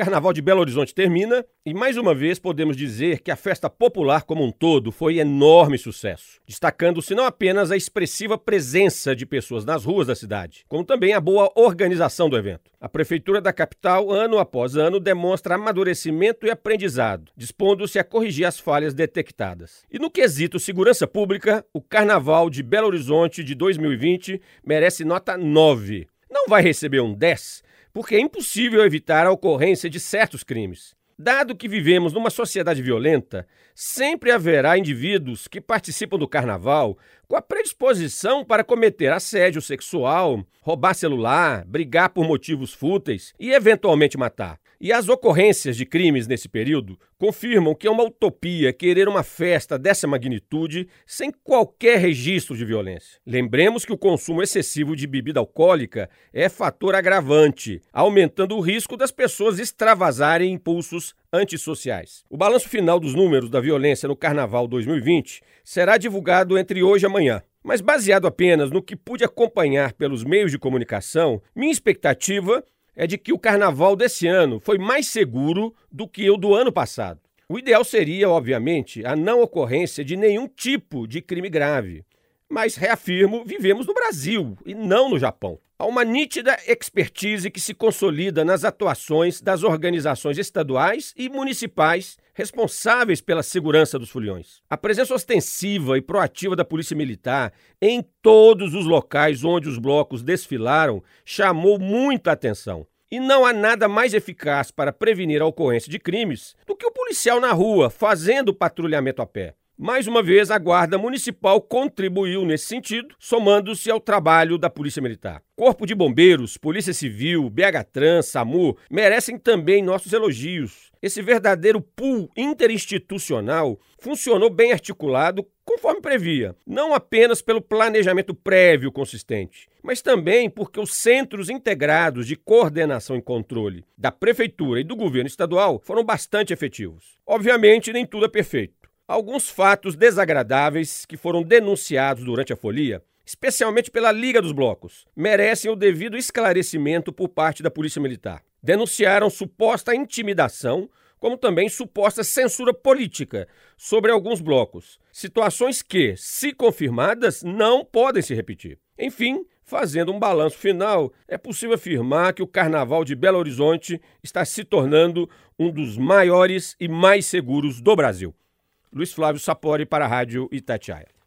Carnaval de Belo Horizonte termina e mais uma vez podemos dizer que a festa popular como um todo foi enorme sucesso, destacando-se não apenas a expressiva presença de pessoas nas ruas da cidade, como também a boa organização do evento. A prefeitura da capital, ano após ano, demonstra amadurecimento e aprendizado, dispondo-se a corrigir as falhas detectadas. E no quesito segurança pública, o Carnaval de Belo Horizonte de 2020 merece nota 9. Não vai receber um 10 porque é impossível evitar a ocorrência de certos crimes. Dado que vivemos numa sociedade violenta, sempre haverá indivíduos que participam do carnaval com a predisposição para cometer assédio sexual, roubar celular, brigar por motivos fúteis e eventualmente matar. E as ocorrências de crimes nesse período confirmam que é uma utopia querer uma festa dessa magnitude sem qualquer registro de violência. Lembremos que o consumo excessivo de bebida alcoólica é fator agravante, aumentando o risco das pessoas extravasarem impulsos antissociais. O balanço final dos números da violência no Carnaval 2020 será divulgado entre hoje e amanhã. Mas baseado apenas no que pude acompanhar pelos meios de comunicação, minha expectativa é de que o carnaval desse ano foi mais seguro do que o do ano passado. O ideal seria, obviamente, a não ocorrência de nenhum tipo de crime grave. Mas, reafirmo, vivemos no Brasil e não no Japão. Há uma nítida expertise que se consolida nas atuações das organizações estaduais e municipais responsáveis pela segurança dos foliões. A presença ostensiva e proativa da Polícia Militar em todos os locais onde os blocos desfilaram chamou muita atenção. E não há nada mais eficaz para prevenir a ocorrência de crimes do que o policial na rua fazendo patrulhamento a pé. Mais uma vez, a Guarda Municipal contribuiu nesse sentido, somando-se ao trabalho da Polícia Militar. Corpo de Bombeiros, Polícia Civil, BH Trans, SAMU merecem também nossos elogios. Esse verdadeiro pool interinstitucional funcionou bem articulado, conforme previa, não apenas pelo planejamento prévio consistente, mas também porque os centros integrados de coordenação e controle da Prefeitura e do governo estadual foram bastante efetivos. Obviamente, nem tudo é perfeito. Alguns fatos desagradáveis que foram denunciados durante a folia, especialmente pela Liga dos Blocos, merecem o devido esclarecimento por parte da Polícia Militar. Denunciaram suposta intimidação, como também suposta censura política sobre alguns blocos, situações que, se confirmadas, não podem se repetir. Enfim, Fazendo um balanço final, é possível afirmar que o Carnaval de Belo Horizonte está se tornando um dos maiores e mais seguros do Brasil. Luiz Flávio Sapori para a Rádio Itatiaia.